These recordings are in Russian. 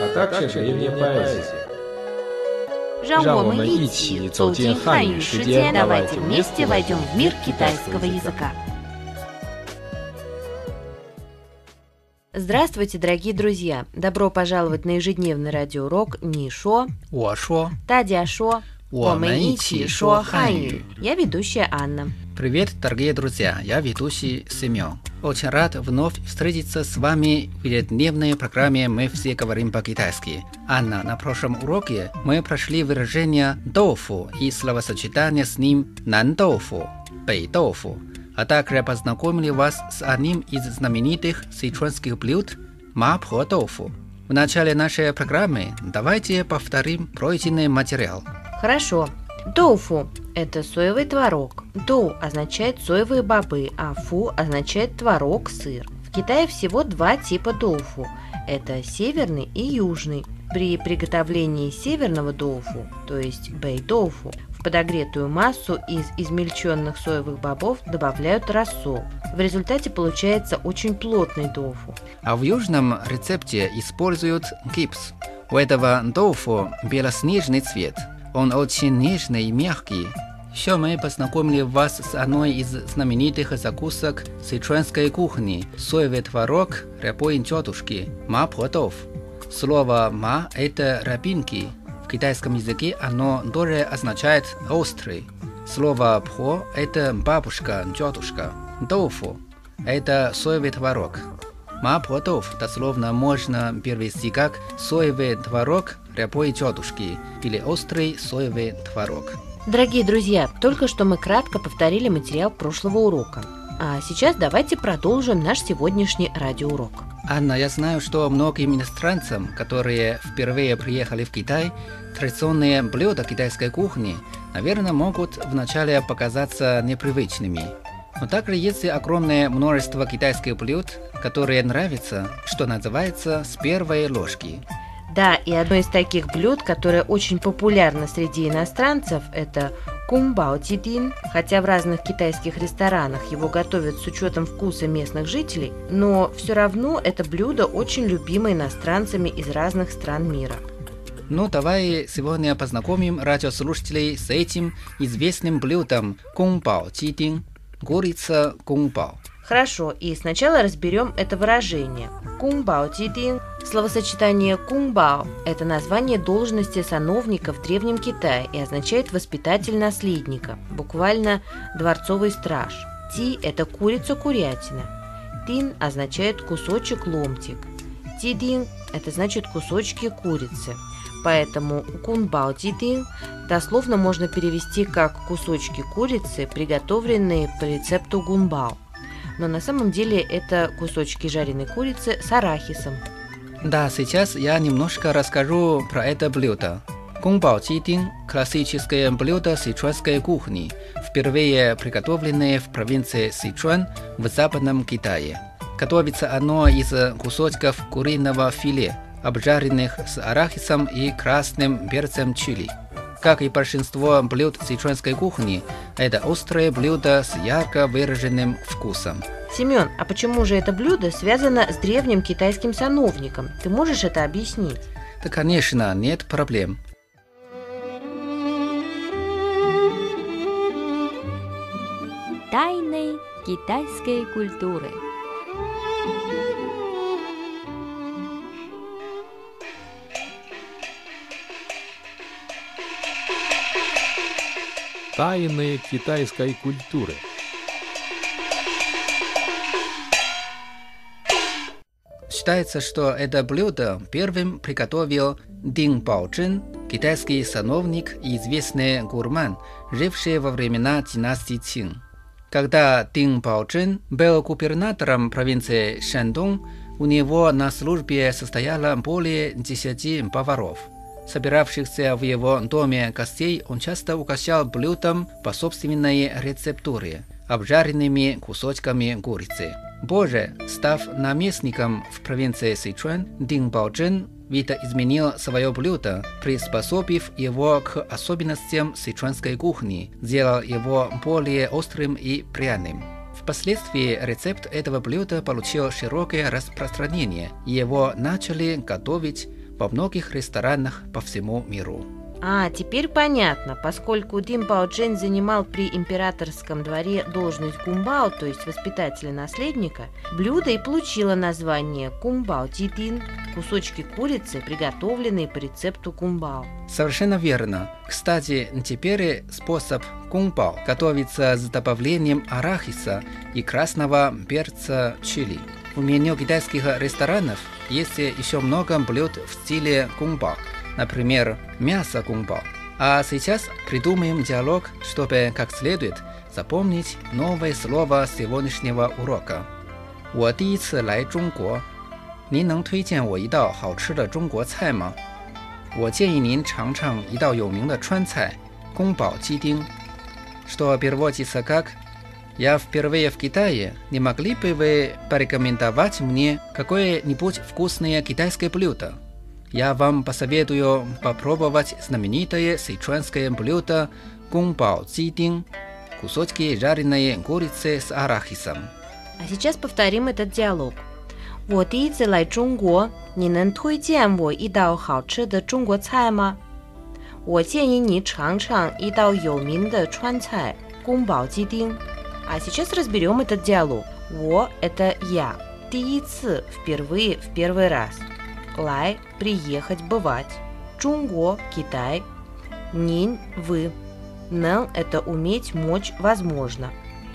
а также древняя поэзия. 让我们让我们一一起起走走进汉进汉语语世界世界， давайте давайте вместе вместе войдем в мир китайского китайского языка. языка. Здравствуйте, дорогие друзья! Добро пожаловать на ежедневный радиоурок Нишо, 我说 Тадяшо, 我们一起说汉语。 я ведущая Анна. Привет, дорогие друзья, я ведущий Семен. Очень рад вновь встретиться с вами в ежедневной программе «Мы все говорим по-китайски». Анна, на прошлом уроке мы прошли выражение «доуфу» и словосочетание с ним «нандоуфу», «бэйдоуфу», а также познакомили вас с одним из знаменитых сычуанских блюд «мапхо-доуфу». В начале нашей программы давайте повторим пройденный материал. Хорошо. Доуфу – это соевый творог. Доу означает соевые бобы, а фу означает творог, сыр. В Китае всего два типа доуфу. Это северный и южный. При приготовлении северного доуфу, то есть бэй-доуфу, в подогретую массу из измельченных соевых бобов добавляют рассол. В результате получается очень плотный доуфу. А в южном рецепте используют гипс. У этого доуфу белоснежный цвет. Он очень нежный и мягкий. Еще мы познакомили вас с одной из знаменитых закусок сычуанской кухни – соевый творог рябой тетушки – ма-подов. Слово «ма» – это рябинки. В китайском языке оно тоже означает «острый». Слово «пхо» – это бабушка, тетушка. Доуфу – это соевый творог. Мапотов дословно можно перевести как соевый творог рябой тетушки или острый соевый творог. Дорогие друзья, только что мы кратко повторили материал прошлого урока. А сейчас давайте продолжим наш сегодняшний радиоурок. Анна, я знаю, что многим иностранцам, которые впервые приехали в Китай, традиционные блюда китайской кухни, наверное, могут вначале показаться непривычными. Но также есть и огромное множество китайских блюд, которые нравятся, что называется, с первой ложки. Да, и одно из таких блюд, которое очень популярно среди иностранцев, это кумбао тидин. Хотя в разных китайских ресторанах его готовят с учетом вкуса местных жителей, но все равно это блюдо очень любимо иностранцами из разных стран мира. Ну, давай сегодня познакомим радиослушателей с этим известным блюдом кунбао чидин, курица кунбао. Хорошо, и сначала разберем это выражение. Кунбао тидин. Словосочетание кунбао – это название должности сановника в Древнем Китае и означает воспитатель наследника, буквально дворцовый страж. Ти – это курица-курятина. Тин означает кусочек-ломтик. Тидин – это значит кусочки курицы. Поэтому кунбао тидин дословно можно перевести как кусочки курицы, приготовленные по рецепту гунбао но на самом деле это кусочки жареной курицы с арахисом. Да, сейчас я немножко расскажу про это блюдо. Кунбао чидин – классическое блюдо сычуанской кухни, впервые приготовленное в провинции Сычуан в Западном Китае. Готовится оно из кусочков куриного филе, обжаренных с арахисом и красным перцем чили. Как и большинство блюд сычуанской кухни, это острое блюдо с ярко выраженным вкусом. Семен, а почему же это блюдо связано с древним китайским сановником? Ты можешь это объяснить? Да, конечно, нет проблем. Тайны китайской культуры. Тайны китайской культуры. Считается, что это блюдо первым приготовил Дин Баочжэн, китайский сановник и известный гурман, живший во времена династии Цин. Когда Дин Баочжэн был губернатором провинции Шандун, У него на службе состояло более десяти поваров. Собиравшихся в его доме гостей он часто угощал блюдом по собственной рецептуре, обжаренными кусочками курицы. Позже, став наместником в провинции Сычуан, Дин Баоджен видоизменил свое блюдо, приспособив его к особенностям сычуанской кухни, сделал его более острым и пряным. Впоследствии рецепт этого блюда получил широкое распространение, его начали готовить во многих ресторанах по всему миру. А, теперь понятно, поскольку Дин Бао Джен занимал при императорском дворе должность кумбао, то есть воспитателя наследника, блюдо и получило название кумбао тидин, кусочки курицы, приготовленные по рецепту кумбао. Совершенно верно. Кстати, теперь способ кумбао готовится с добавлением арахиса и красного перца чили. В меню китайских ресторанов есть еще много блюд в стиле кумбао например, мясо гумбо. А сейчас придумаем диалог, чтобы как следует запомнить новое слово сегодняшнего урока. 我第一次来中国，您能推荐我一道好吃的中国菜吗？我建议您尝尝一道有名的川菜——宫保鸡丁。Что переводится как «Я впервые в Китае. Не могли бы вы порекомендовать мне какое-нибудь вкусное китайское блюдо?» я вам посоветую попробовать знаменитое сычуанское блюдо гунбао цидин – кусочки жареной курицы с арахисом. А сейчас повторим этот диалог. 我第一次来中国，你能推荐我一道好吃的中国菜吗？我建议你尝尝一道有名的川菜–宫保鸡丁。 а сейчас разберем этот диалог. Во – это я. Ти – впервые, в первый раз. Лай – приехать, бывать. Чунго – Китай. Нин – вы. Нел – это уметь, мочь, возможно.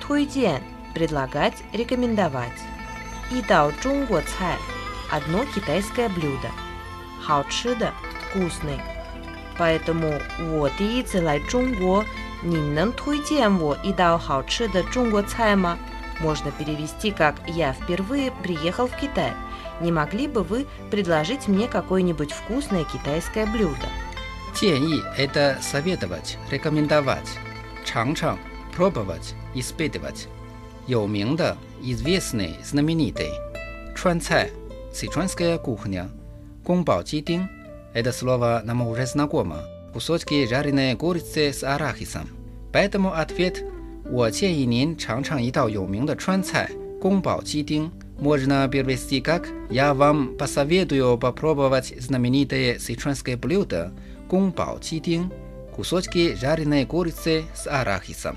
Туйден – предлагать, рекомендовать. И дао чунго цай – одно китайское блюдо. Хао – вкусный. Поэтому вот и цилай чунго –你能推荐我一道好吃的中国菜吗？можно перевести как «Я впервые приехал в Китай». Не могли бы вы предложить мне какое-нибудь вкусное китайское блюдо? 建议 – это советовать, рекомендовать. 尝尝 – пробовать, испытывать. 有名的 – известный, знаменитый. 川菜 – сычуанская кухня. 宫保鸡丁 – это слово нам уже знакомо. Кусочки жареной курицы с арахисом. Поэтому ответ 我建议您尝尝一道有名的川菜——宫保鸡丁。Можно перевести как «Я вам посоветую попробовать знаменитое сычуанское блюдо – кунбао чидин – кусочки жареной курицы с арахисом».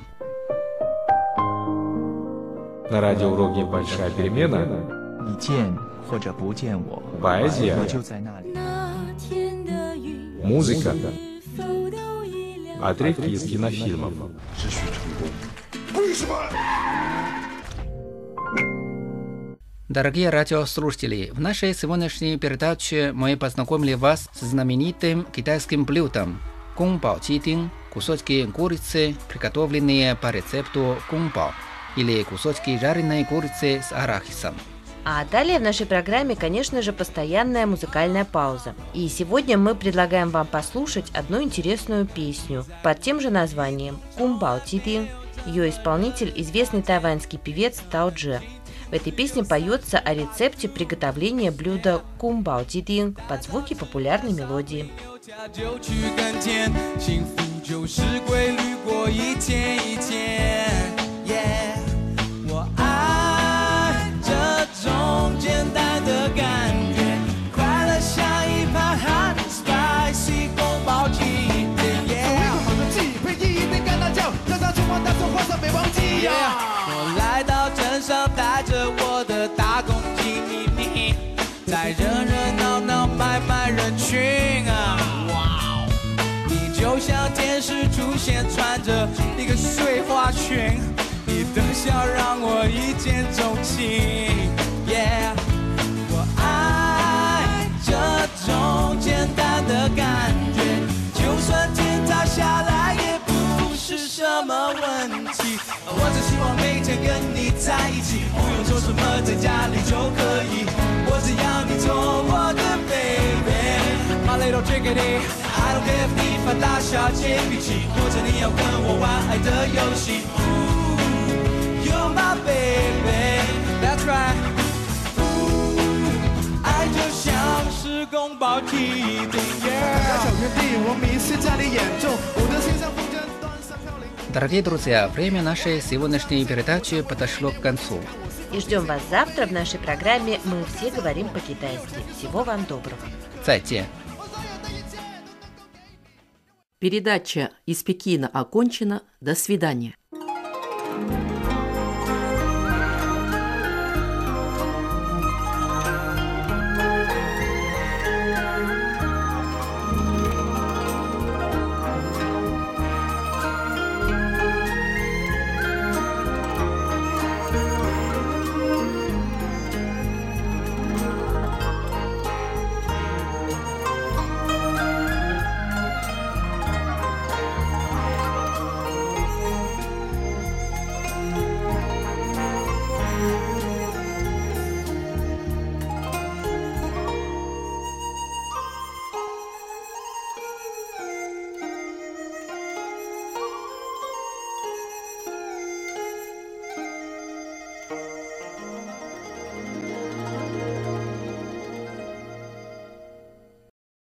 На радиоуроке «Большая перемена» 你见或者不见我， поэзия, 我就在那里。 музыка, отрывки из кинофильмов. Дорогие радиослушатели, в нашей сегодняшней передаче мы познакомили вас с знаменитым китайским блюдом – кунбао чидин – кусочки курицы, приготовленные по рецепту кунбао, или кусочки жареной курицы с арахисом. А далее в нашей программе, конечно же, постоянная музыкальная пауза. И сегодня мы предлагаем вам послушать одну интересную песню под тем же названием «Кумбао Тидин». Ее исполнитель – известный тайваньский певец Тао Дже. В этой песне поется о рецепте приготовления блюда кумбао тидин под звуки популярной мелодии. 就去跟前，幸福就是规律过一天一天。Yeah， 的感觉，快乐像一盘 hot spicy 宫保鸡丁。好的鸡配一杯干辣椒，让它充满大葱花生别忘记呀。我来到镇上，带着我的大公鸡咪咪，在热热闹闹买卖人群啊。哇哦，你就像天使出现，穿着一个碎花裙，你的笑让我一见钟情。想。跟你在一起，不用做什么，在家里就可以。我只要你做我的 baby，My little chickadee，I don't care if 你发大小姐脾气，或者你要跟我玩爱的游戏。Ooh, You're my baby，That's right。爱就像是宫保鸡丁，yeah。小天地，我迷失在你眼中，Дорогие друзья, время нашей сегодняшней передачи подошло к концу. И ждем вас завтра в нашей программе «Мы все говорим по-китайски». Всего вам доброго. 再见。Передача из Пекина окончена. До свидания.